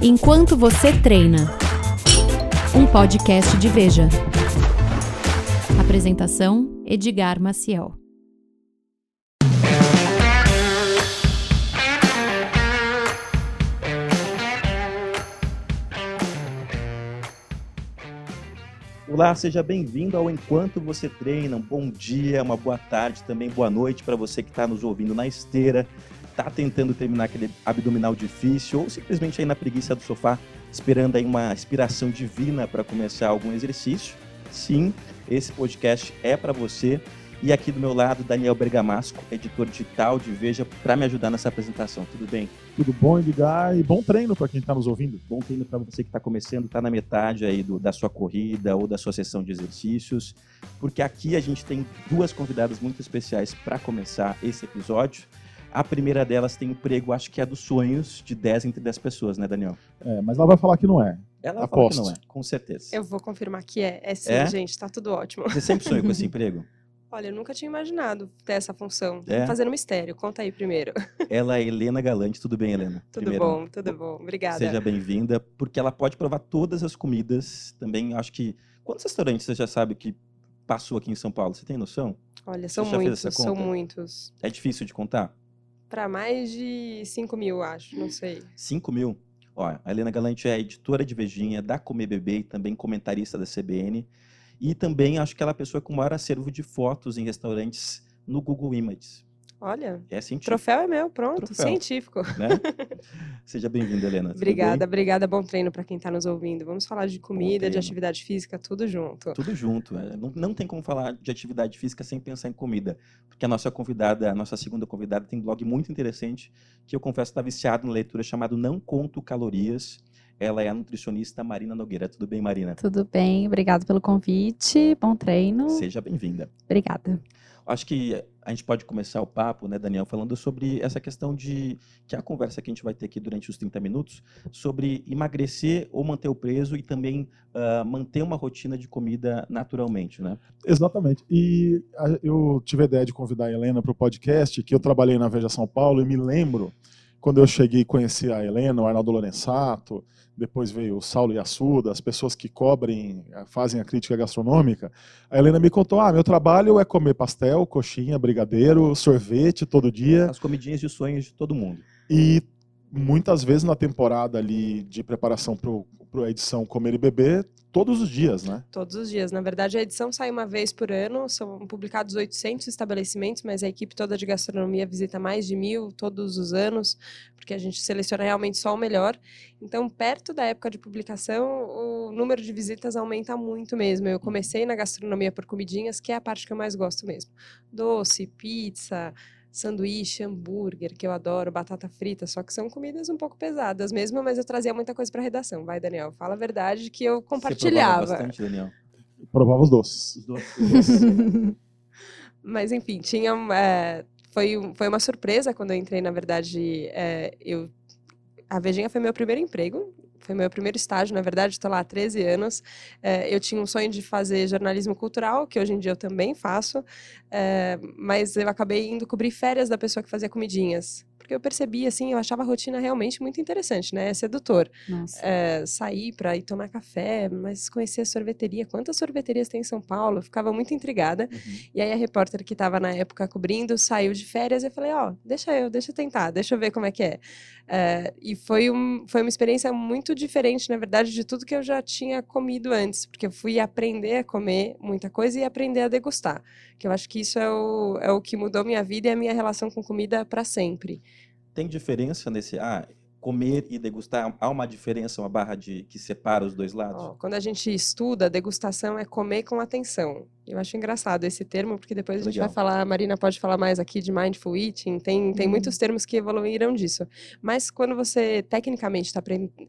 Enquanto você treina. Um podcast de Veja. Apresentação: Edgar Maciel. Olá, seja bem-vindo ao Enquanto Você Treina. Um bom dia, uma boa tarde, também boa noite para você que está nos ouvindo na esteira, está tentando terminar aquele abdominal difícil ou simplesmente aí na preguiça do sofá, esperando aí uma inspiração divina para começar algum exercício. Sim, esse podcast é para você. E aqui do meu lado, Daniel Bergamasco, editor digital de Veja, para me ajudar nessa apresentação. Tudo bem? Tudo bom, Edgar? E bom treino para quem está nos ouvindo. Bom treino para você que está começando, está na metade aí do, da sua corrida ou da sua sessão de exercícios, porque aqui a gente tem duas convidadas muito especiais para começar esse episódio. A primeira delas tem emprego, acho que é dos sonhos de 10 entre 10 pessoas, né, Daniel? É, mas ela vai falar que não é. Ela Aposto. fala que não é, com certeza. Eu vou confirmar que é. É sim, É? gente, tá tudo ótimo. Você sempre sonhou com esse emprego? Olha, eu nunca tinha imaginado ter essa função. É? Fazendo mistério. Conta aí primeiro. Ela é Helena Galante. Tudo bem, Helena? Tudo Primeiro, bom, tudo bom. Obrigada. Seja bem-vinda, porque ela pode provar todas as comidas. Também acho que. Quantos restaurantes você já sabe que passou aqui em São Paulo? Você tem noção? Olha, são muitos, são muitos. É difícil de contar? Pra mais de 5 mil, acho, não sei. 5 mil. Ó, a Helena Galante é editora de Vejinha, da Comer Bebê e também comentarista da CBN. E também acho que ela é a pessoa com o maior acervo de fotos em restaurantes no Google Images. Olha, É científico, troféu é meu, pronto, Troféu. científico. né? Seja bem-vinda, Helena. Obrigada, bem? obrigada. Bom treino pra quem tá nos ouvindo. Vamos falar de comida, de atividade física, tudo junto. Tudo junto. é. Não, não tem como falar de atividade física sem pensar em comida. Porque a nossa convidada, a nossa segunda convidada, tem um blog muito interessante que eu confesso estar viciado na leitura, chamado Não Conto Calorias. Ela é a nutricionista Marina Nogueira. Tudo bem, Marina? Tudo bem, obrigado pelo convite. Bom treino. Seja bem-vinda. Obrigada. Acho que a gente pode começar o papo, né, Daniel, falando sobre essa questão de que é a conversa que a gente vai ter aqui durante os 30 minutos sobre emagrecer ou manter o peso e também ah, manter uma rotina de comida naturalmente, né? Exatamente. E eu tive a ideia de convidar a Helena para o podcast, que eu trabalhei na Veja São Paulo e me lembro quando eu cheguei e conheci a Helena, o Arnaldo Lorenzato, depois veio o Saulo Yassuda, as pessoas que cobrem, eh, fazem a crítica gastronômica. A Helena me contou: ah, meu trabalho é comer pastel, coxinha, brigadeiro, sorvete todo dia. As comidinhas de sonhos de todo mundo. E muitas vezes na temporada ali de preparação para a edição Comer e Beber, todos os dias, né? Todos os dias. Na verdade, a edição sai uma vez por ano, são publicados 800 estabelecimentos, mas a equipe toda de gastronomia visita mais de mil todos os anos, porque a gente seleciona realmente só o melhor. Então, perto da época de publicação, o número de visitas aumenta muito mesmo. Eu comecei na gastronomia por comidinhas, que é a parte que eu mais gosto mesmo. Doce, pizza, sanduíche, hambúrguer, que eu adoro, batata frita, só que são comidas um pouco pesadas mesmo, mas eu trazia muita coisa para redação. Vai, Daniel, fala a verdade que eu Você compartilhava. bastante, Daniel. Provava os doces. Os doces. Mas enfim, tinha é, foi, foi uma surpresa quando eu entrei, na verdade, é, eu a Vejinha foi meu primeiro emprego, foi meu primeiro estágio, na verdade, estou lá há 13 anos. É, eu tinha um sonho de fazer jornalismo cultural, que hoje em dia eu também faço, é, mas eu acabei indo cobrir férias da pessoa que fazia comidinhas. Porque eu percebi, assim, eu achava a rotina realmente muito interessante, né? É sedutor é, sair para ir tomar café, mas conhecer a sorveteria. Quantas sorveterias tem em São Paulo? Eu ficava muito intrigada. Uhum. E aí a repórter que estava na época cobrindo saiu de férias e eu falei, ó, deixa eu, deixa eu tentar, deixa eu ver como é que é. É, e foi, um, foi uma experiência muito diferente, na verdade, de tudo que eu já tinha comido antes, porque eu fui aprender a comer muita coisa e aprender a degustar, que eu acho que isso é o, é o que mudou minha vida e a minha relação com comida para sempre. Tem diferença nesse. Ah, comer e degustar? Há uma diferença, uma barra de que separa os dois lados? Ó, quando a gente estuda, degustação é comer com atenção. Eu acho engraçado esse termo, porque depois a gente Legal. vai falar, a Marina pode falar mais aqui de mindful eating, tem, tem Uhum. muitos termos que evoluíram disso. Mas quando você tecnicamente está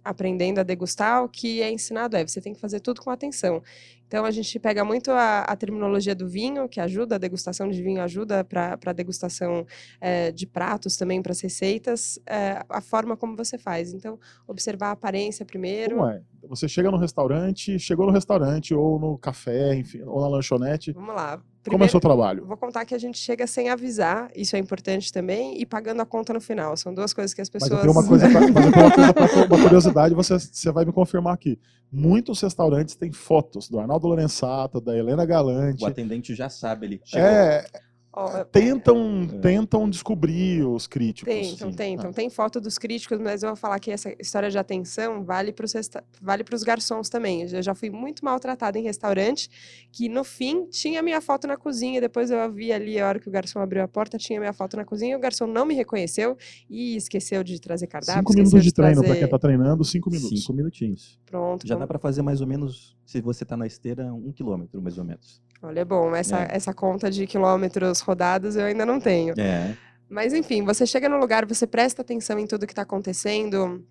aprendendo a degustar, o que é ensinado é, você tem que fazer tudo com atenção. Então a gente pega muito a, a terminologia do vinho, que ajuda, a degustação de vinho ajuda para a degustação eh, de pratos também, para as receitas, eh, a forma como você faz. Então, observar a aparência primeiro. Como é? Você chega no restaurante, chegou no restaurante, ou no café, enfim, ou na lanchonete. Vamos lá. Como é o seu trabalho? Vou contar que a gente chega sem avisar, isso é importante também, e pagando a conta no final. São duas coisas que as Mas pessoas. eu tenho uma coisa, pra, mas eu tenho uma, coisa pra- uma curiosidade, você, você vai me confirmar aqui. Muitos restaurantes têm fotos do Arnaldo Lorenzato, da Helena Galante. O atendente já sabe, ele chegou. É, Ó, tentam, É. tentam descobrir os críticos. Tentam, sim. tentam. Ah. Tem foto dos críticos, mas eu vou falar que essa história de atenção vale para os vale pros garçons também. Eu já fui muito maltratada em restaurante, que no fim tinha minha foto na cozinha. Depois eu vi ali, a hora que o garçom abriu a porta, tinha minha foto na cozinha. O garçom não me reconheceu e esqueceu de trazer cardápio. Cinco minutos de treino trazer... para quem está treinando, cinco minutos. Cinco minutinhos. Pronto. Já dá pra fazer mais ou menos, se você tá na esteira, um quilômetro, mais ou menos. Olha, é bom. Essa, É. essa conta de quilômetros rodados eu ainda não tenho. É. Mas enfim, você chega no lugar, você presta atenção em tudo que está acontecendo.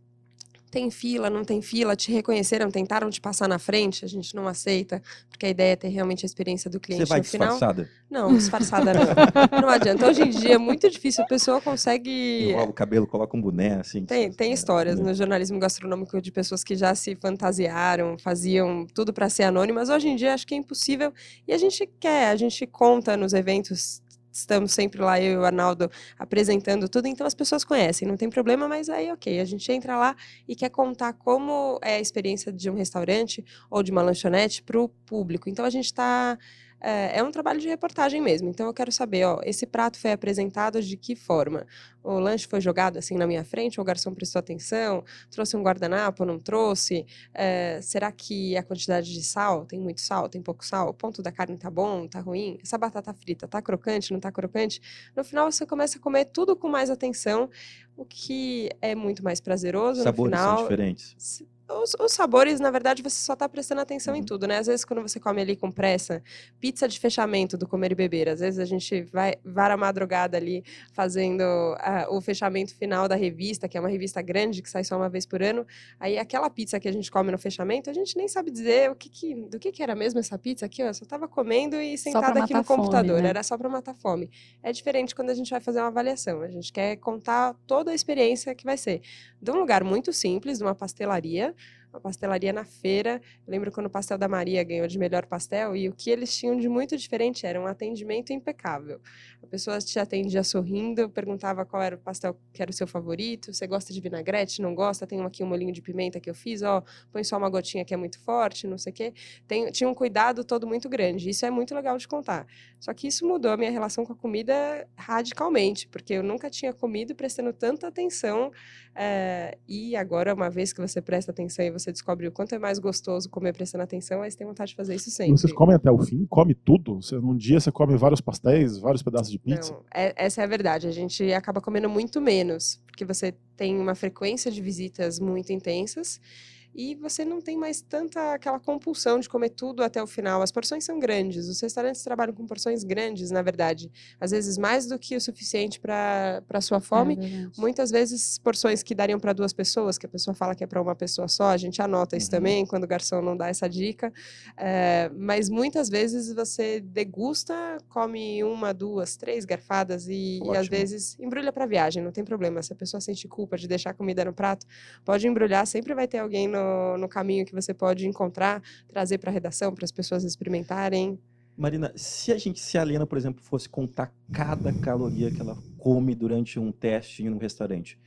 Tem fila, não tem fila, te reconheceram, tentaram te passar na frente, a gente não aceita, porque a ideia é ter realmente a experiência do Você cliente vai no final. disfarçada? Não, disfarçada não. não adianta. Hoje em dia é muito difícil, a pessoa consegue. Enrola o cabelo, coloca um boné, assim. Tem, tem É, histórias né? no jornalismo gastronômico de pessoas que já se fantasiaram, faziam tudo para ser anônimas. Hoje em dia acho que é impossível e a gente quer, a gente conta nos eventos. Estamos sempre lá, eu e o Arnaldo, apresentando tudo, então as pessoas conhecem, não tem problema, mas aí, ok, a gente entra lá e quer contar como é a experiência de um restaurante ou de uma lanchonete para o público. Então a gente está. É, é um trabalho de reportagem mesmo. Então eu quero saber, ó, esse prato foi apresentado de que forma? O lanche foi jogado assim na minha frente, o garçom prestou atenção, trouxe um guardanapo, não trouxe? É, será que a quantidade de sal, tem muito sal, tem pouco sal? O ponto da carne tá bom, tá ruim? Essa batata frita tá crocante, não tá crocante? No final você começa a comer tudo com mais atenção, o que é muito mais prazeroso Sabores no são final. diferentes. S- Os, os sabores, na verdade, você só tá prestando atenção em Uhum. tudo, né? Às vezes, quando você come ali com pressa, pizza de fechamento do comer e beber, às vezes a gente vai vara a madrugada ali fazendo ah, o fechamento final da revista, que é uma revista grande que sai só uma vez por ano. Aí aquela pizza que a gente come no fechamento, a gente nem sabe dizer o que, que do que, que era mesmo essa pizza aqui, ó. Eu só tava comendo e sentada aqui no fome, computador. né? Era só para matar fome. É diferente quando a gente vai fazer uma avaliação. A gente quer contar toda a experiência que vai ser de um lugar muito simples, de uma pastelaria, uma pastelaria na feira. Eu lembro quando o Pastel da Maria ganhou de melhor pastel e o que eles tinham de muito diferente era um atendimento impecável. A pessoa te atendia sorrindo, perguntava qual era o pastel que era o seu favorito, você gosta de vinagrete, não gosta? Tem aqui um molinho de pimenta que eu fiz, ó, põe só uma gotinha que é muito forte, não sei o quê. Tem, tinha um cuidado todo muito grande. Isso é muito legal de contar. Só que isso mudou a minha relação com a comida radicalmente, porque eu nunca tinha comido prestando tanta atenção. eh, e agora, uma vez que você presta atenção e você descobre o quanto é mais gostoso comer prestando atenção, aí você tem vontade de fazer isso sempre. vocês comem até o fim? Come tudo? Você, num dia você come vários pastéis, vários pedaços de pizza? Não, é- essa é a verdade. A gente acaba comendo muito menos, porque você tem uma frequência de visitas muito intensas e você não tem mais tanta aquela compulsão de comer tudo até o final. As porções são grandes, os restaurantes trabalham com porções grandes, na verdade. Às vezes mais do que o suficiente para a sua fome. É. Muitas vezes porções que dariam para duas pessoas, que a pessoa fala que é para uma pessoa só, a gente anota isso Uhum. também quando o garçom não dá essa dica. É, mas muitas vezes você degusta, come uma, duas, três garfadas e, e às vezes embrulha para viagem, não tem problema. Se a pessoa sente culpa de deixar a comida no prato, pode embrulhar, sempre vai ter alguém no, no caminho que você pode encontrar, trazer para a redação para as pessoas experimentarem. Marina, se a gente, se a Helena, por exemplo, fosse contar cada caloria que ela come durante um teste em um restaurante,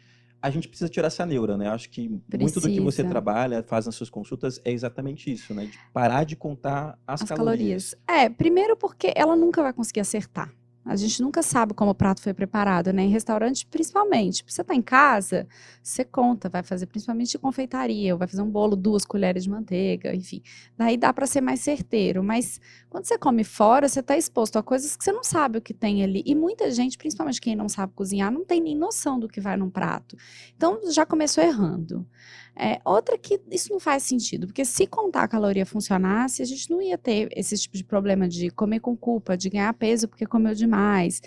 a gente precisa tirar essa neura, né? Acho que muito do que você Precisa. trabalha, faz nas suas consultas, é exatamente isso, né? De parar de contar as, As calorias. calorias. É, primeiro porque ela nunca vai conseguir acertar. A gente nunca sabe como o prato foi preparado, né? Em restaurante, principalmente. Você tá em casa, você conta, vai fazer principalmente de confeitaria, ou vai fazer um bolo, duas colheres de manteiga, enfim. Daí dá para ser mais certeiro. Mas quando você come fora, você tá exposto a coisas que você não sabe o que tem ali. E muita gente, principalmente quem não sabe cozinhar, não tem nem noção do que vai num prato. Então já começou errando. É, outra que isso não faz sentido, porque se contar a caloria funcionasse, a gente não ia ter esse tipo de problema de comer com culpa, de ganhar peso porque comeu demais.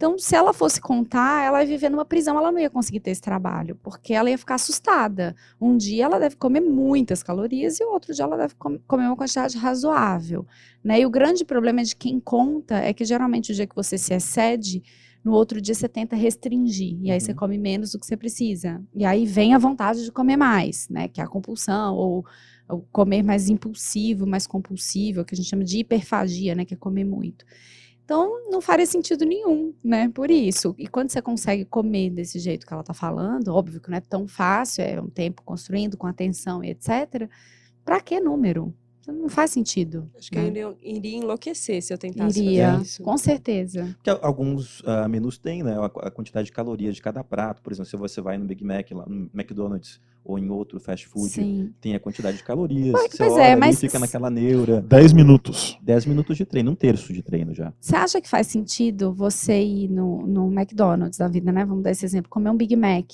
Então, se ela fosse contar, ela ia viver numa prisão, ela não ia conseguir ter esse trabalho, porque ela ia ficar assustada. Um dia ela deve comer muitas calorias e o outro dia ela deve com- comer uma quantidade razoável. Né? E o grande problema de quem conta é que geralmente o dia que você se excede, no outro dia você tenta restringir. E aí você Uhum. come menos do que você precisa. E aí vem a vontade de comer mais, né? Que é a compulsão, ou, ou comer mais impulsivo, mais compulsivo, que a gente chama de hiperfagia, né? Que é comer muito. Então, não faria sentido nenhum, né? Por isso. E quando você consegue comer desse jeito que ela está falando, óbvio que não é tão fácil, é um tempo construindo com atenção e etc. Para que número? Não faz sentido. Acho que né? eu iria, iria enloquecer se eu tentasse Iria, fazer isso. com certeza. Porque alguns ah, menus têm, né, a, quantidade de calorias de cada prato. Por exemplo, se você vai no Big Mac, lá no McDonald's ou em outro fast food, Sim. tem a quantidade de calorias. Pois- você pois olha é, mas- fica naquela neura. 10 minutos. 10 minutos de treino, um terço de treino já. Você acha que faz sentido você ir no, no McDonald's da vida, né? Vamos dar esse exemplo, comer um Big Mac.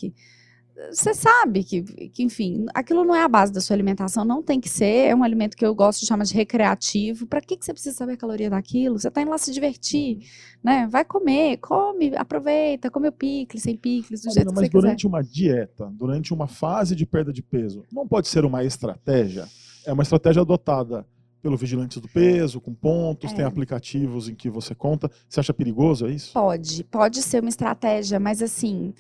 Você sabe que, que, enfim, aquilo não é a base da sua alimentação, não tem que ser. É um alimento que eu gosto de chamar de recreativo. Para que, que você precisa saber a caloria daquilo? Você está indo lá se divertir, né? Vai comer, come, aproveita, come o picles, sem picles, do jeito que mas você quiser. durante uma dieta, durante uma fase de perda de peso, não pode ser uma estratégia? É uma estratégia adotada pelo vigilante do peso, com pontos, É. tem aplicativos em que você conta. Você acha perigoso é isso? Pode, pode ser uma estratégia, mas assim,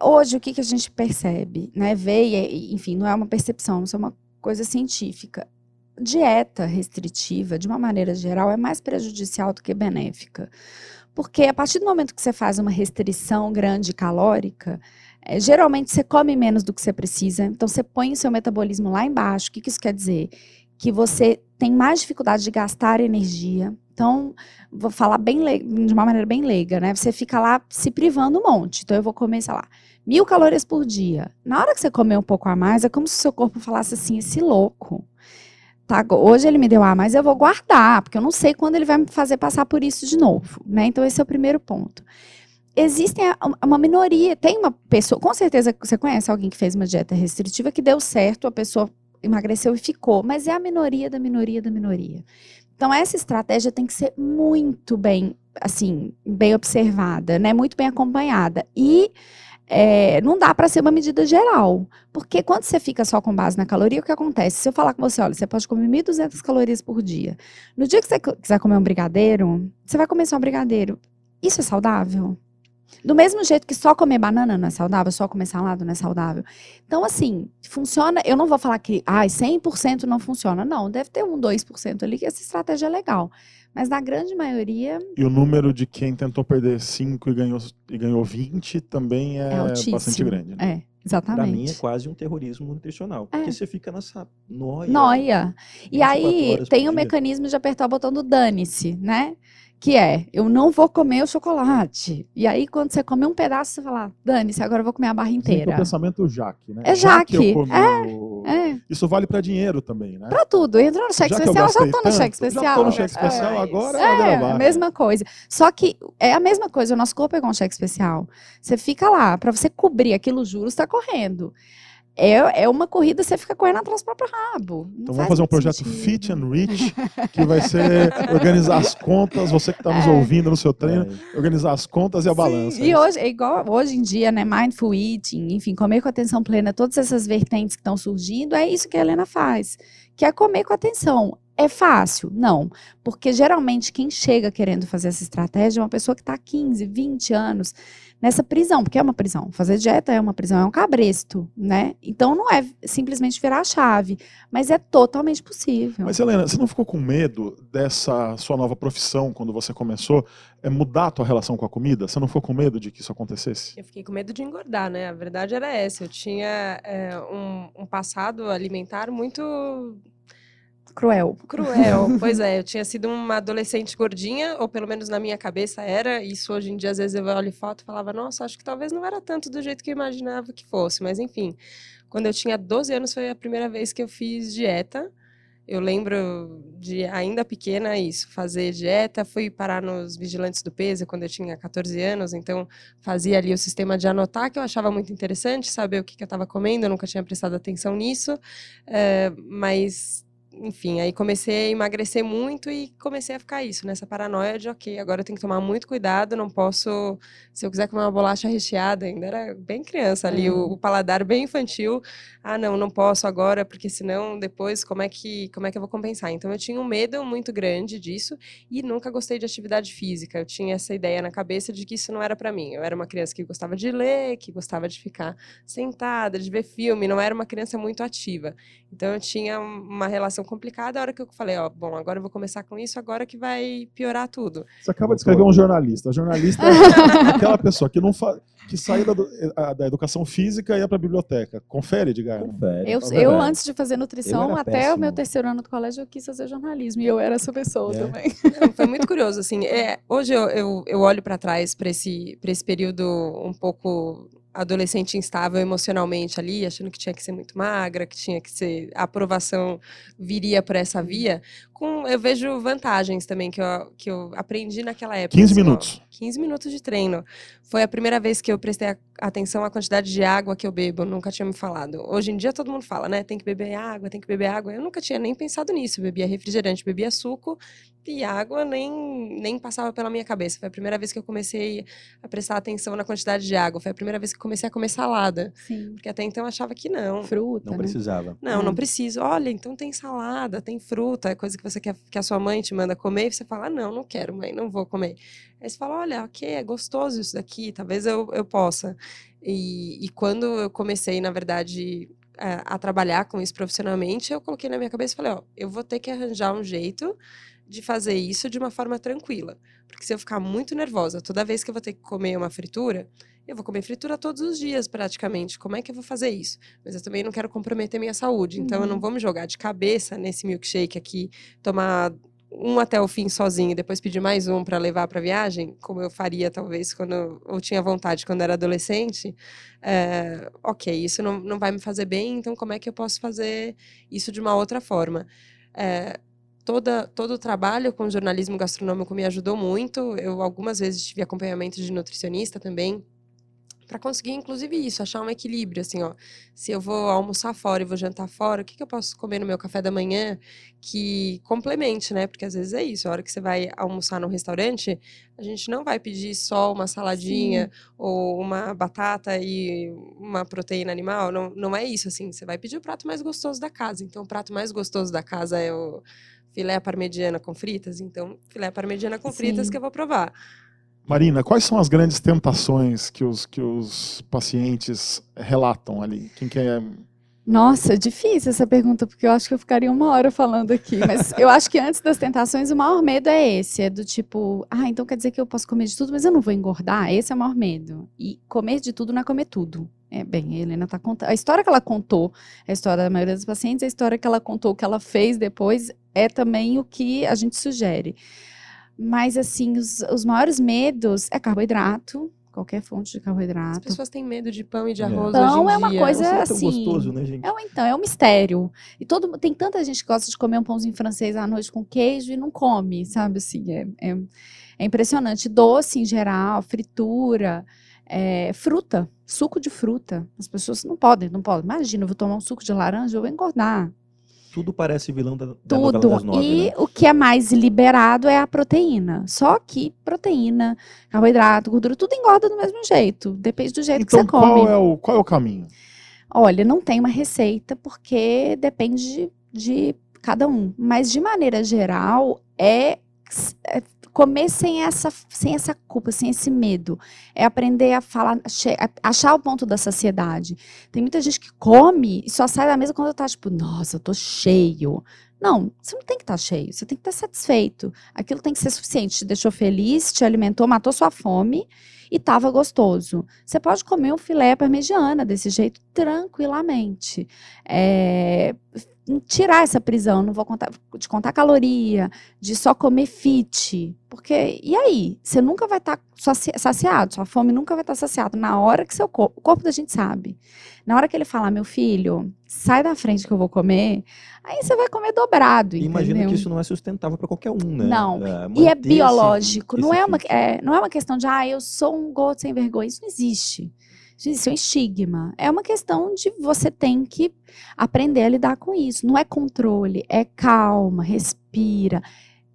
hoje o que, que a gente percebe, né? Vê, e, enfim, não é uma percepção, isso é uma coisa científica. Dieta restritiva, de uma maneira geral, é mais prejudicial do que benéfica. Porque a partir do momento que você faz uma restrição grande calórica, eh, geralmente você come menos do que você precisa, então você põe o seu metabolismo lá embaixo. O que, que isso quer dizer? Que você tem mais dificuldade de gastar energia. Então, vou falar bem de uma maneira bem leiga, né? Você fica lá se privando um monte. Então, eu vou comer, sei lá, mil calorias por dia. Na hora que você comer um pouco a mais, é como se o seu corpo falasse assim: esse louco. Tá, hoje ele me deu a mais, eu vou guardar, porque eu não sei quando ele vai me fazer passar por isso de novo, né? Então, esse é o primeiro ponto. Existem uma minoria, tem uma pessoa, com certeza você conhece alguém que fez uma dieta restritiva que deu certo, a pessoa emagreceu e ficou, mas é a minoria da minoria da minoria. Então essa estratégia tem que ser muito bem, assim, bem observada, né? Muito bem acompanhada e é, não dá para ser uma medida geral, porque quando você fica só com base na caloria, o que acontece? Se eu falar com você, olha, você pode comer 1.200 calorias por dia. No dia que você quiser comer um brigadeiro, você vai comer só um brigadeiro. Isso é saudável? Do mesmo jeito que só comer banana não é saudável, só comer salada não é saudável. Então, assim, funciona. Eu não vou falar que ai, 100% não funciona. Não, deve ter um, 2% ali que essa estratégia é legal. Mas na grande maioria E o número de quem tentou perder 5 e ganhou, e ganhou 20 também é, é, altíssimo. bastante grande. né? É, Pra mim é exatamente. quase um terrorismo nutricional. Porque você fica nessa noia. Noia. E 24 aí tem o dia. mecanismo de apertar o botão do dane-se, né? Que é, eu não vou comer o chocolate. E aí, quando você come um pedaço, você fala, dane-se, agora eu vou comer a barra que é inteira. o pensamento Jaque, né? É Já Jaque, o- É, Isso vale para dinheiro também, né? pra tudo. Entrou no cheque Já especial, já tô no cheque Já especial. tô no cheque especial, É, agora é, É, a mesma coisa. Só que é a mesma coisa, o nosso corpo pegou um cheque especial. Você fica lá, pra você cobrir aquilo juros, tá correndo. É, é uma corrida, você fica correndo atrás do próprio rabo. Não Então vamos fazer um projeto sentido. Fit and Rich, que vai ser organizar as contas, você que está nos É. ouvindo no seu treino, É. organizar as contas e a balança. E hoje, é igual hoje em dia, né? Mindful eating, enfim, comer com atenção plena, todas essas vertentes que estão surgindo, é isso que a Helena faz. Que é comer com atenção. É fácil? Não. Porque geralmente quem chega querendo fazer essa estratégia é uma pessoa que está 15, 20 anos nessa prisão, porque é uma prisão. Fazer dieta é uma prisão, é um cabresto, né? Então não é simplesmente virar a chave, mas é totalmente possível. Mas Helena, você não ficou com medo dessa sua nova profissão quando você começou, é mudar a tua relação com a comida? Você não ficou com medo de que isso acontecesse? Eu fiquei com medo de engordar, né? A verdade era essa. Eu tinha é, um, um passado alimentar muito Cruel. cruel. pois é, eu tinha sido uma adolescente gordinha, ou pelo menos na minha cabeça era. Isso hoje em dia, às vezes eu olho foto e falava, nossa, acho que talvez não era tanto do jeito que eu imaginava que fosse. Mas enfim, quando eu tinha 12 anos foi a primeira vez que eu fiz dieta. Eu lembro de, ainda pequena, isso, fazer dieta. Fui parar nos vigilantes do peso quando eu tinha 14 anos, então fazia ali o sistema de anotar, que eu achava muito interessante, saber o que, que eu estava comendo, eu nunca tinha prestado atenção nisso. eh, mas, enfim, aí comecei a emagrecer muito e comecei a ficar isso, nessa paranoia de, ok, agora eu tenho que tomar muito cuidado, não posso, se eu quiser comer uma bolacha recheada, ainda era bem criança ali, o, o paladar bem infantil, ah, não, não posso agora, porque senão depois como é que como é que eu vou compensar? Então eu tinha um medo muito grande disso e nunca gostei de atividade física. Eu tinha essa ideia na cabeça de que isso não era para mim. Eu era uma criança que gostava de ler, que gostava de ficar sentada, de ver filme, não era uma criança muito ativa. Então eu tinha uma relação situação complicada, a hora que eu falei, ó, bom, agora eu vou começar com isso, agora que vai piorar tudo. Você acaba de escrever um jornalista. O jornalista é aquela pessoa que não fa... que sai da, eh, da educação física e ia para a biblioteca. Confere, Edgar. Confere. Eu, eu, antes de fazer nutrição, até péssimo. o meu terceiro ano do colégio, eu quis fazer jornalismo. E eu era essa pessoa É? também. Não, foi muito curioso, assim. É, hoje eu, eu, eu olho para trás para esse, pra esse período um pouco adolescente instável emocionalmente ali, achando que tinha que ser muito magra, que tinha que ser a aprovação viria por essa via. Com eu vejo vantagens também que eu, que eu aprendi naquela época. 15 assim, ó. minutos. 15 minutos de treino. Foi a primeira vez que eu prestei atenção à quantidade de água que eu bebo. Nunca tinha me falado. Hoje em dia todo mundo fala, né? Tem que beber água, tem que beber água. Eu nunca tinha nem pensado nisso. Eu bebia refrigerante, bebia suco e água nem, nem passava pela minha cabeça. Foi a primeira vez que eu comecei a prestar atenção na quantidade de água. Foi a primeira vez que eu comecei a comer salada. Sim. Porque até então eu achava que não. Fruta. Não né? precisava. Não, não preciso. Olha, então tem salada, tem fruta, é coisa que você quer que a sua mãe te manda comer, e você fala, ah, não, não quero, mãe, não vou comer. Aí você fala, olha, ok, é gostoso isso daqui, talvez eu, eu possa. E, e quando eu comecei, na verdade, a, a trabalhar com isso profissionalmente, eu coloquei na minha cabeça e falei, ó, eu vou ter que arranjar um jeito de fazer isso de uma forma tranquila. Porque se eu ficar muito nervosa toda vez que eu vou ter que comer uma fritura, eu vou comer fritura todos os dias, praticamente. Como é que eu vou fazer isso? Mas eu também não quero comprometer minha saúde. Então eu não Uhum. vou me jogar de cabeça nesse milkshake aqui, tomar um até o fim sozinho e depois pedir mais um para levar para viagem, como eu faria talvez quando eu, eu tinha vontade quando era adolescente. É, ok, isso não, não vai me fazer bem, então como é que eu posso fazer isso de uma outra forma? É, toda, todo o trabalho com jornalismo gastronômico me ajudou muito. Eu algumas vezes tive acompanhamento de nutricionista também para conseguir, inclusive, isso, achar um equilíbrio, assim, ó. Se eu vou almoçar fora e vou jantar fora, o que, que eu posso comer no meu café da manhã que complemente, né? Porque às vezes é isso, a hora que você vai almoçar num restaurante, a gente não vai pedir só uma saladinha ou uma batata e uma proteína animal, não, não é isso, assim. Você vai pedir o prato mais gostoso da casa. Então, o prato mais gostoso da casa é o filé parmegiana com fritas, então filé parmegiana com fritas Sim. que eu vou provar. Marina, quais são as grandes tentações que os, que os pacientes relatam ali? Quem quer. Nossa, difícil essa pergunta, porque eu acho que eu ficaria uma hora falando aqui. Mas eu acho que antes das tentações, o maior medo é esse: é do tipo, ah, então quer dizer que eu posso comer de tudo, mas eu não vou engordar? Esse é o maior medo. E comer de tudo não é comer tudo. É, bem, a Helena tá contando. A história que ela contou, a história da maioria dos pacientes, a história que ela contou, o que ela fez depois, é também o que a gente sugere. Mas, assim, os, os maiores medos é carboidrato, qualquer fonte de As carboidrato. pessoas têm medo de pão e de É. arroz Pão hoje em é uma dia. coisa- tão assim, gostoso, né, gente? É um, então, é um mistério. E todo, tem tanta gente que gosta de comer um pãozinho francês à noite com queijo e não come, sabe? Assim, é, é, é impressionante. Doce em geral, fritura, é, fruta, suco de fruta. As pessoas não podem, não podem. Imagina, eu vou tomar um suco de laranja, eu vou engordar. Tudo parece vilão da, da Tudo. das nove, e né? o que é mais liberado é a proteína. Só que proteína, carboidrato, gordura, tudo engorda do mesmo jeito. Depende do jeito que Então, você come. qual é, o, qual é o caminho? Olha, não tem uma receita porque depende de, de cada um. Mas de maneira geral, é, é comer sem essa, sem essa culpa, sem esse medo. É aprender a falar, achar o ponto da saciedade. Tem muita gente que come e só sai da mesa quando tá tipo, nossa, eu tô cheio. Não, você não tem que estar cheio, você tem que estar satisfeito. Aquilo tem que ser suficiente, te deixou feliz, te alimentou, matou sua fome e estava gostoso. Você pode comer um filé parmegiana desse jeito tranquilamente. É, tirar essa prisão, não vou contar, de contar caloria, de só comer fit. Porque, e aí? Você nunca vai estar saciado, sua fome nunca vai estar saciada. Na hora que seu corpo, o corpo da gente sabe. Na hora que ele falar, meu filho, sai da frente que eu vou comer, aí você vai comer dobrado, imagina entendeu? que isso não é sustentável para qualquer um, né? Não. É, E é manter esse- biológico, não esse é, uma, é, não é uma questão de, ah, eu sou um gordo sem vergonha. Isso não existe. Isso é um estigma. É uma questão de você tem que aprender a lidar com isso. Não é controle, é calma, respira.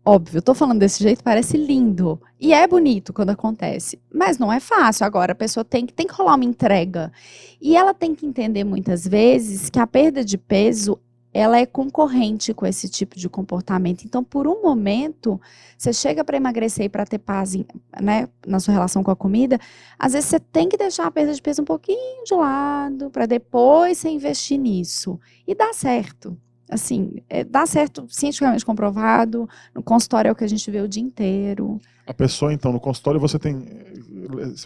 Óbvio, tô falando desse jeito, parece lindo. E é bonito quando acontece. Mas não é fácil. Agora, a pessoa tem que, tem que rolar uma entrega. E ela tem que entender muitas vezes que a perda de peso ela é concorrente com esse tipo de comportamento. Então, por um momento, você chega para emagrecer e para ter paz né, na sua relação com a comida, às vezes você tem que deixar a perda de peso um pouquinho de lado para depois você investir nisso. E dá certo. Assim, é, dá certo, cientificamente comprovado. No consultório é o que a gente vê o dia inteiro. A pessoa, então, no consultório você tem.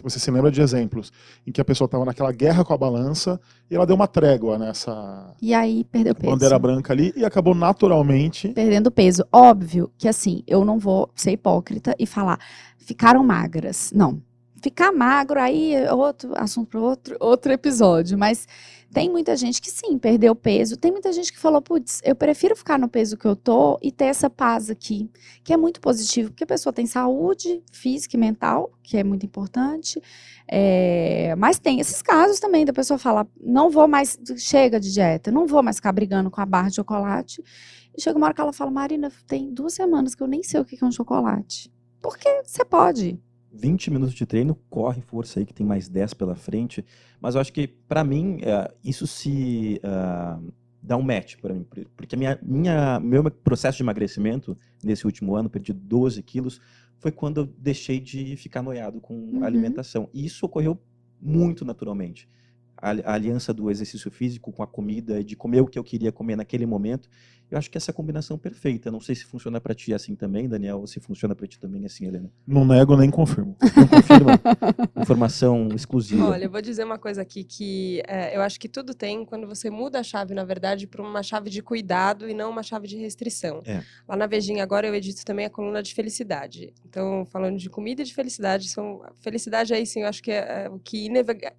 Você se lembra de exemplos em que a pessoa estava naquela guerra com a balança e ela deu uma trégua nessa E aí perdeu peso. bandeira branca ali e acabou naturalmente. Perdendo peso. Óbvio que assim, eu não vou ser hipócrita e falar, ficaram magras. Não. Ficar magro aí é outro assunto para outro, outro episódio. Mas tem muita gente que sim, perdeu peso. Tem muita gente que falou, putz, eu prefiro ficar no peso que eu tô e ter essa paz aqui, que é muito positivo, porque a pessoa tem saúde física e mental, que é muito importante. É, mas tem esses casos também da pessoa falar, não vou mais, chega de dieta, não vou mais ficar brigando com a barra de chocolate. E chega uma hora que ela fala, Marina, tem duas semanas que eu nem sei o que é um chocolate. Porque você pode. 20 minutos de treino, corre força aí que tem mais 10 pela frente. Mas eu acho que, para mim, uh, isso se uh, dá um match para mim. Porque a minha, minha, meu processo de emagrecimento nesse último ano, perdi 12 quilos, foi quando eu deixei de ficar noiado com Uhum. alimentação. E isso ocorreu muito naturalmente. A, a aliança do exercício físico com a comida, de comer o que eu queria comer naquele momento, eu acho que essa é a combinação perfeita. Não sei se funciona para ti assim também, Daniel, ou se funciona para ti também assim, Helena. Não nego nem confirmo. Não confirma? Informação exclusiva. Olha, eu vou dizer uma coisa aqui que é, eu acho que tudo tem quando você muda a chave, na verdade, para uma chave de cuidado e não uma chave de restrição. É. Lá na Vejinha agora eu edito também a coluna de felicidade. Então, falando de comida e de felicidade, são felicidade aí sim, eu acho que é, é o que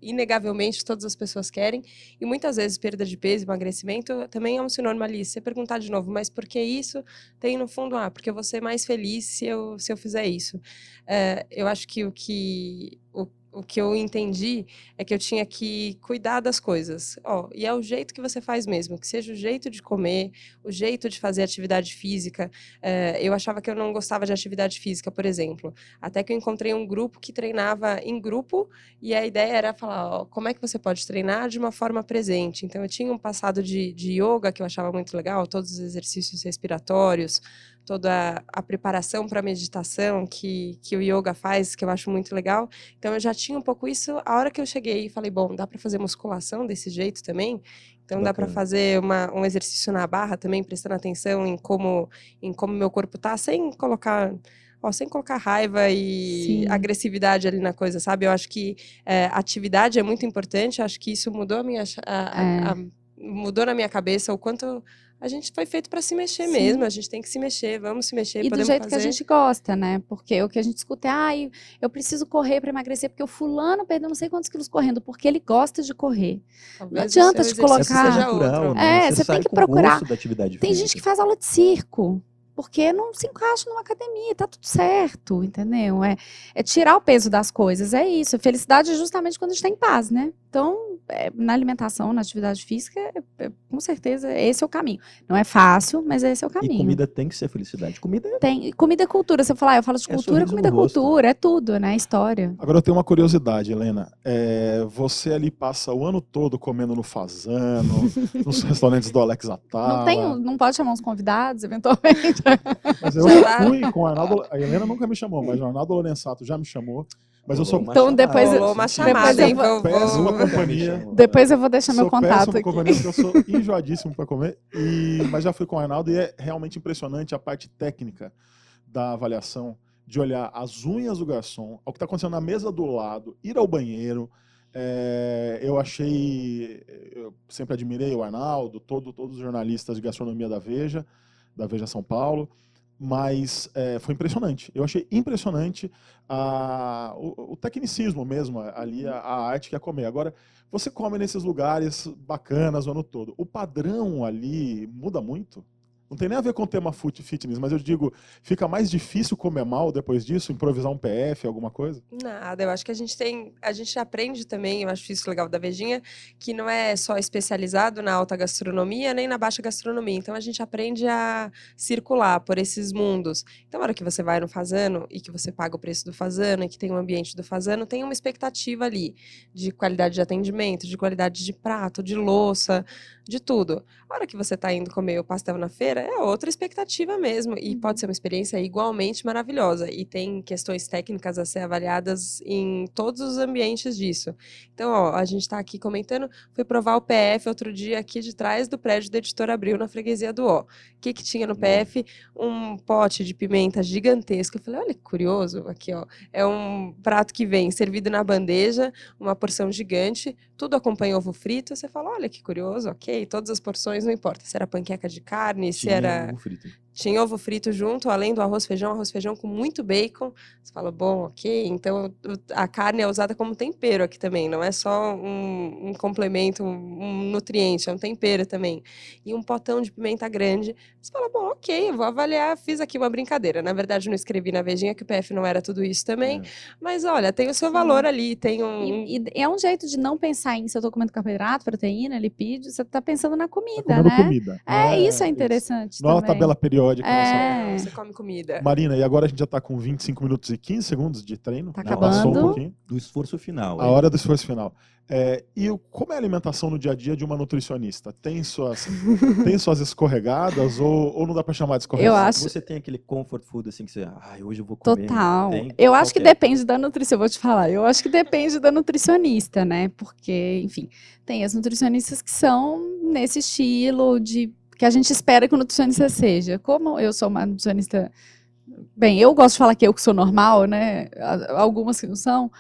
inegavelmente todas as pessoas querem. E muitas vezes perda de peso, emagrecimento também é um sinônimo ali. Se você perguntar de novo, mas por que isso? Tem no fundo, ah, porque eu vou ser mais feliz se eu, se eu fizer isso. É, eu acho que o que o, o que eu entendi é que eu tinha que cuidar das coisas. Ó, e é o jeito que você faz mesmo, que seja o jeito de comer, o jeito de fazer atividade física. É, eu achava que eu não gostava de atividade física, por exemplo. Até que eu encontrei um grupo que treinava em grupo e a ideia era falar, ó, como é que você pode treinar de uma forma presente. Então eu tinha um passado de, de yoga que eu achava muito legal, todos os exercícios respiratórios, toda a preparação para a meditação que, que o yoga faz, que eu acho muito legal. Então eu já tinha um pouco isso. A hora que eu cheguei e falei, bom, dá para fazer musculação desse jeito também? Então dá para Bacana. fazer uma, um exercício na barra também, prestando atenção em como em como meu corpo tá, sem colocar ó, sem colocar raiva e Sim. agressividade ali na coisa, sabe? Eu acho que é, atividade é muito importante. Acho que isso mudou a minha a- a- É. a- mudou na minha cabeça o quanto a gente foi feito para se mexer Sim. mesmo. A gente tem que se mexer, vamos se mexer, E do podemos jeito fazer. que a gente gosta, né? Porque o que a gente escuta é, ai, eu preciso correr para emagrecer, porque o fulano perdeu não sei quantos quilos correndo, porque ele gosta de correr. Talvez o adianta te colocar- seja outro. né? É, você sai tem que procurar. gosto da atividade Tem física. gente que faz aula de circo, porque não se encaixa numa academia, tá tudo certo, entendeu? É, é tirar o peso das coisas, é isso. Felicidade é justamente quando a gente tá em paz, né? Então, é, na alimentação, na atividade física, é- é- com certeza, esse é o caminho. Não é fácil, mas esse é o E caminho. comida tem que ser felicidade. Comida é Tem, comida é cultura. Você fala, ah, eu falo de É cultura, comida é cultura, é tudo, né? É História. Agora eu tenho uma curiosidade, Helena. É, você ali passa o ano todo comendo no Fazano, nos restaurantes do Alex Atala. Não, tem, não pode chamar uns convidados, eventualmente. Mas eu fui com o Arnaldo. A Helena nunca me chamou, mas o Arnaldo Lorenzato já me chamou. Mas eu sou uma Então, depois- Rolou uma chamada, depois hein? eu Vou, péssima vou- companhia. Depois eu vou deixar meu sou contato aqui. companhia, porque eu sou enjoadíssimo para comer. E, mas já fui com o Arnaldo e é realmente impressionante a parte técnica da avaliação, de olhar as unhas do garçom, ao que está acontecendo na mesa do lado, ir ao banheiro. É, eu achei, eu sempre admirei o Arnaldo, todo, todos os jornalistas de gastronomia da Veja, da Veja São Paulo, mas é, foi impressionante. Eu achei impressionante a- o, o tecnicismo mesmo, ali, a, a arte que é comer. Agora, você come nesses lugares bacanas o ano todo. O padrão ali muda muito? Não tem nem a ver com o tema fitness, mas eu digo, fica mais difícil comer mal depois disso, improvisar um PF, alguma coisa? Nada, eu acho que a gente tem, a gente aprende também, eu acho isso legal da Vejinha, que não é só especializado na alta gastronomia nem na baixa gastronomia. Então a gente aprende a circular por esses mundos. Então, na hora que você vai no Fazano e que você paga o preço do Fazano e que tem o ambiente do Fazano, tem uma expectativa ali de qualidade de atendimento, de qualidade de prato, de louça, de tudo. A hora que você está indo comer o pastel na feira, é outra expectativa mesmo. E pode ser uma experiência igualmente maravilhosa. E tem questões técnicas a ser avaliadas em todos os ambientes disso. Então, ó, a gente está aqui comentando, fui provar o PF outro dia aqui de trás do prédio da editora Abril, na freguesia do Ó. O que, que tinha no PF? Um pote de pimenta gigantesco. Eu falei, olha que curioso, aqui, ó. É um prato que vem servido na bandeja, uma porção gigante, tudo acompanha ovo frito. Você fala, olha que curioso, ok, todas as porções, não importa se era panqueca de carne, se era. frito. Tinha ovo frito junto, além do arroz feijão, arroz feijão com muito bacon. Você fala, bom, ok, então a carne é usada como tempero aqui também, não é só um, um complemento, um, um nutriente, é um tempero também. E um potão de pimenta grande. Você fala, bom, ok, eu vou avaliar, fiz aqui uma brincadeira. Na verdade, não escrevi na Vejinha que o PF não era tudo isso também, É. mas olha, tem o seu Sim. valor ali, tem um. E, e é um jeito de não pensar em se eu tô comendo carboidrato, proteína, lipídio, você tá pensando na comida, Tá né? comida. É, isso é interessante Não é uma tabela periódica. Né, só- É. Você come comida. Marina, e agora a gente já está com 25 minutos e 15 segundos de treino. Tá Já Passou um acabando. pouquinho. Do esforço final. A hein? hora do esforço final. É, e o- como é a alimentação no dia a dia de uma nutricionista? Tem suas, tem suas escorregadas ou, ou não dá para chamar de Eu escorregada? acho- Você tem aquele comfort food assim que você, ai, hoje eu vou comer. Total. Tem? Eu Qual acho que é? depende da nutrição, eu vou te falar. Eu acho que depende da nutricionista, né? Porque, enfim, tem as nutricionistas que são nesse estilo de que a gente espera que o nutricionista seja. Como eu sou uma nutricionista, bem, eu gosto de falar que eu que sou normal, né? Algumas que não são.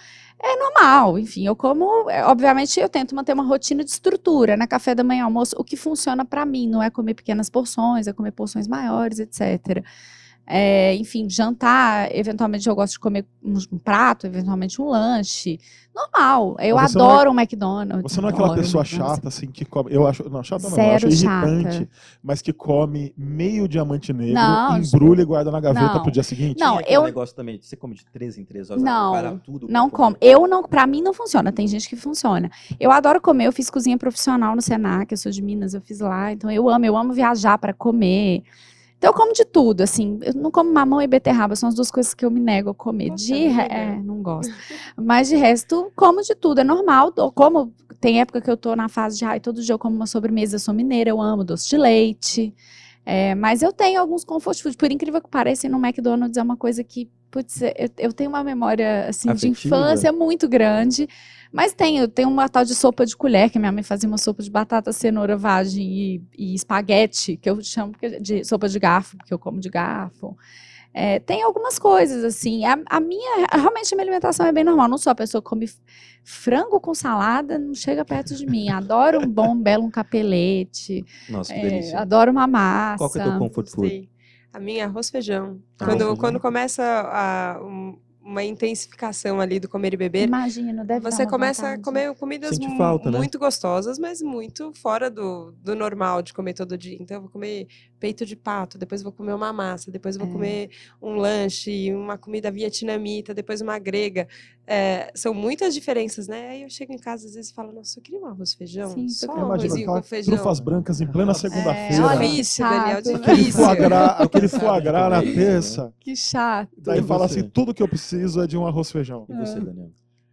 É normal, enfim, eu como, é, obviamente eu tento manter uma rotina de estrutura, né? Café da manhã, almoço, o que funciona pra mim, não é comer pequenas porções, é comer porções maiores, etc. É, enfim, jantar, eventualmente eu gosto de comer um, um prato, eventualmente um lanche. Normal. Eu você é- adoro um McDonald's. Você não é aquela adoro um pessoa chata, assim, que come. Eu acho. Não, chata não, eu acho chata. irritante, mas que come meio diamante negro, Não, embrulha e guarda na gaveta não. pro dia seguinte. Não, eu- negócio também, de você come de 3 em 3 horas, Não, para tudo. Não como. Eu não, pra mim não funciona. Tem gente que funciona. Eu adoro comer. Eu fiz cozinha profissional no Senac. Eu sou de Minas, eu fiz lá. Então eu amo. Eu amo viajar para comer. Então eu como de tudo, assim. Eu não como mamão e beterraba. São as duas coisas que eu me nego a comer. De re- é, não gosto. Mas de resto, como de tudo. É normal. Eu como. Tem época que eu tô na fase de, ai, todo dia eu como uma sobremesa. Eu sou mineira, eu amo doce de leite. É, mas eu tenho alguns comfort food. Por incrível que pareça, no McDonald's é uma coisa que, putz, eu, eu tenho uma memória assim, de Afetiva? infância muito grande. Mas tem, eu tenho uma tal de sopa de colher, que minha mãe fazia uma sopa de batata, cenoura, vagem e, e espaguete, que eu chamo de sopa de garfo, porque eu como de garfo. É, tem algumas coisas, assim. A, a minha, realmente, a minha alimentação é bem normal. Não sou a pessoa que come frango com salada, não chega perto de mim. Adoro um bom, belo um capelete. Nossa, que é, delícia. adoro uma massa. Qual que é o teu comfort food? A minha é arroz feijão. Ah, quando, feijão. quando começa a, um- uma intensificação ali do comer e beber, Imagino, deve você começa a vontade. comer comidas falta, né? muito gostosas, mas muito fora do, do normal de comer todo dia. Então, eu vou comer peito de pato, depois vou comer uma massa, depois vou É. comer um lanche, uma comida vietnamita, depois uma grega. É, são muitas diferenças, né? Aí eu chego em casa às vezes e falo, nossa, eu queria um arroz feijão. Sim, só um arrozinho aquela com feijão. trufas brancas em plena É, segunda-feira. olha, Difícil, Daniel, aquele foie gras, aquele foie gras na né? terça. Que chato. Daí fala assim, tudo que eu preciso é de um arroz feijão. E você, Daniel?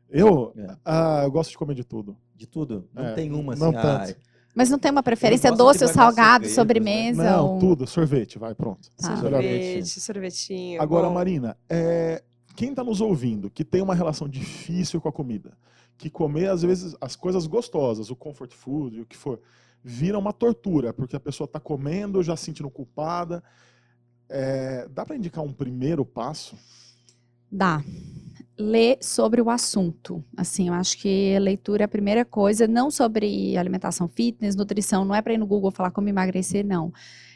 Eu, É. ah, eu gosto de comer de tudo. De tudo? Não É, tem uma assim, não tanto. Mas não tem uma preferência doce ou salgado, segredos, sobremesa? Não, ou- tudo. Sorvete, vai, pronto. Tá. Sorvete, sorvetinho. Agora, bom. Marina, é, quem está nos ouvindo que tem uma relação difícil com a comida, que comer, às vezes, as coisas gostosas, o comfort food, o que for, vira uma tortura, porque a pessoa está comendo, já se sentindo culpada. É, dá para indicar um primeiro passo? Dá. Ler sobre o assunto. Assim, eu acho que leitura é a primeira coisa, não sobre alimentação fitness, nutrição, não é para ir no Google falar como emagrecer, não.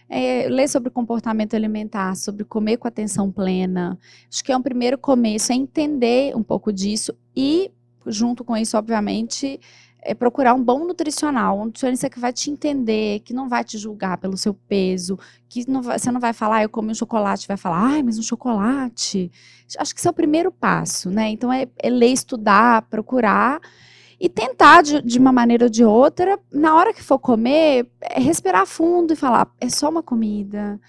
É, ler sobre comportamento alimentar, sobre comer com atenção plena. Acho que é um primeiro começo, é entender um pouco disso e, junto com isso, obviamente, é procurar um bom nutricional, um nutricionista que vai te entender, que não vai te julgar pelo seu peso, que não vai- você não vai falar, "Ah, eu comi um chocolate, vai falar, ai, mas um chocolate. Acho que esse é o primeiro passo, né? Então é, é ler, estudar, procurar e tentar de, de uma maneira ou de outra, na hora que for comer, é respirar fundo e falar, é só uma comida.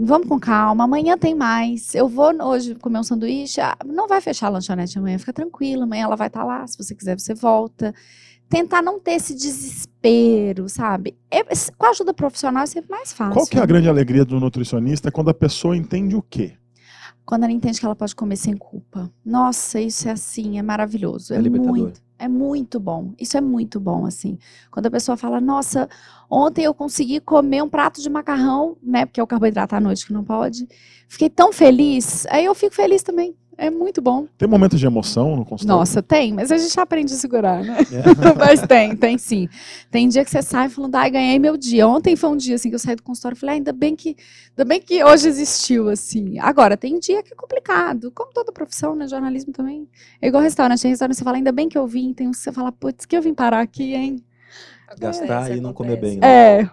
Vamos com calma, amanhã tem mais. Eu vou hoje comer um sanduíche, ah, não vai fechar a lanchonete amanhã, fica tranquilo, amanhã ela vai estar lá, se você quiser você volta. Tentar não ter esse desespero, sabe? É- com a ajuda profissional é sempre mais fácil. Qual que é a né? grande alegria do nutricionista quando a pessoa entende o quê? Quando ela entende que ela pode comer sem culpa. Nossa, isso é assim, é maravilhoso. É É, muito, é muito bom. Isso é muito bom, assim. Quando a pessoa fala, nossa, ontem eu consegui comer um prato de macarrão, né? Porque é o carboidrato à noite que não pode. Fiquei tão feliz. Aí eu fico feliz também. É muito bom. Tem momentos de emoção no consultório? Nossa, tem, mas a gente aprende a segurar, né? É. mas tem, tem sim. Tem dia que você sai falando, ai, ganhei meu dia. Ontem foi um dia assim que eu saí do consultório e falei, ah, ainda bem que, ainda bem que hoje existiu, assim. Agora, tem dia que é complicado, como toda profissão, né? Jornalismo também. É igual restaurante. Tem restaurante você fala, ainda bem que eu vim. Tem uns que você fala, putz, que eu vim parar aqui, hein? Gastar Acontece, e não comer bem, né? É.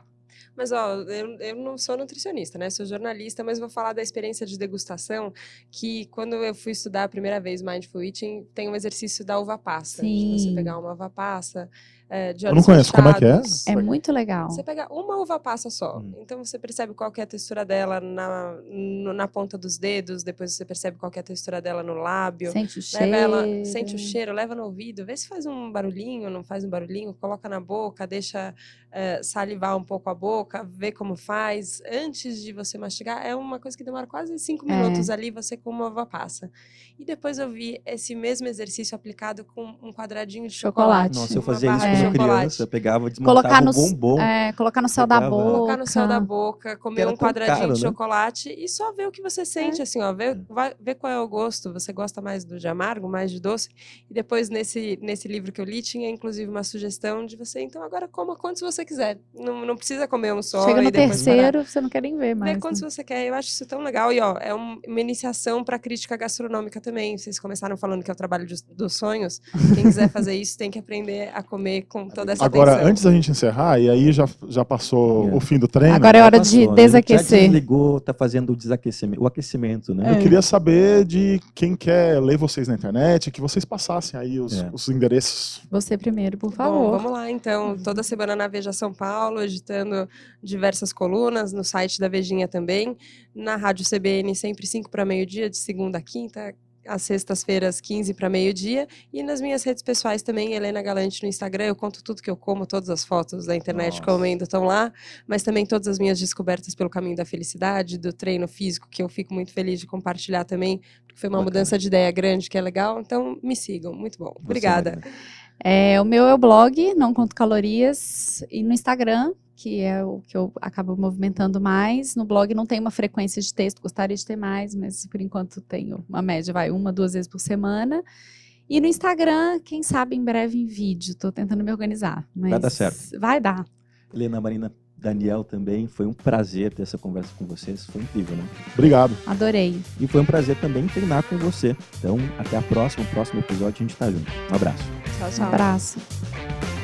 Mas, ó, eu, eu não sou nutricionista, né? Sou jornalista, mas vou falar da experiência de degustação, que quando eu fui estudar a primeira vez Mindful Eating, tem um exercício da uva passa. De você Sim. pegar uma uva passa, é, de Eu não olhos conheço, como é que é? fechados. É muito legal. Você pega uma uva passa só. Hum. Então você percebe qual que é a textura dela na, no- na ponta dos dedos, depois você percebe qual que é a textura dela no lábio. Sente o cheiro. Leva ela, sente o cheiro, leva no ouvido, vê se faz um barulhinho, não faz um barulhinho, coloca na boca, deixa eh, salivar um pouco a boca, vê como faz. Antes de você mastigar, é uma coisa que demora quase cinco É. minutos ali, você com uma uva passa. E depois eu vi esse mesmo exercício aplicado com um quadradinho de chocolate. Chocolate. Nossa, eu fazia isso quando de eu criança. pegava, desmontava Colocar o no, bombom. é, colocar no céu da Pegava- boca. Colocar no céu da boca, comer um quadradinho caro, de né? chocolate e só ver o que você sente, assim, ó, ver, vai- ver qual é o gosto. Você gosta mais do de amargo, mais de doce? E depois, nesse, nesse livro que eu li, tinha inclusive uma sugestão de você, então agora coma quantos você quiser. Não, não precisa comer um só Chega e no depois parar. terceiro, você não quer nem ver mais. Vê quantos né? você quer, eu acho isso tão legal. E ó, é um- uma iniciação para crítica gastronômica também. Vocês começaram falando que é o trabalho de- dos sonhos. Quem quiser fazer isso tem que aprender a comer com toda essa Agora, atenção. antes da gente encerrar, e aí já, já passou É. o fim do treino, Agora é hora Passou, de né? Já desaquecer. desligou, tá fazendo o desaquecimento, o aquecimento, né? eu queria saber de quem quer ler vocês na internet, que vocês passassem aí os, É. os endereços. Você primeiro, por Bom, favor. vamos lá, então. Toda semana na Veja São Paulo, editando diversas colunas, no site da Vejinha também. Na Rádio CBN, sempre 5 para meio-dia, de segunda a quinta. Às sextas-feiras, 15 para meio-dia. E nas minhas redes pessoais também, Helena Galante no Instagram. Eu conto tudo que eu como, todas as fotos da internet Nossa. comendo estão lá. Mas também todas as minhas descobertas pelo caminho da felicidade, do treino físico, que eu fico muito feliz de compartilhar também, porque foi uma Bacana. mudança de ideia grande que é legal. Então, me sigam. Muito bom. Você, Obrigada. Marina. É, o meu é o blog, não conto calorias, e no Instagram, que é o que eu acabo movimentando mais. No blog não tem uma frequência de texto, gostaria de ter mais, mas por enquanto tenho uma média, vai uma, duas vezes por semana. E no Instagram, quem sabe em breve em vídeo, tô tentando me organizar. Mas dar certo. Vai dar. Helena, Marina, Daniel também. Foi um prazer ter essa conversa com vocês. Foi incrível, né? Obrigado. Adorei. E foi um prazer também treinar com você. Então, até a próxima. No próximo episódio a gente tá junto. Um abraço. Tchau, Um tchau. abraço.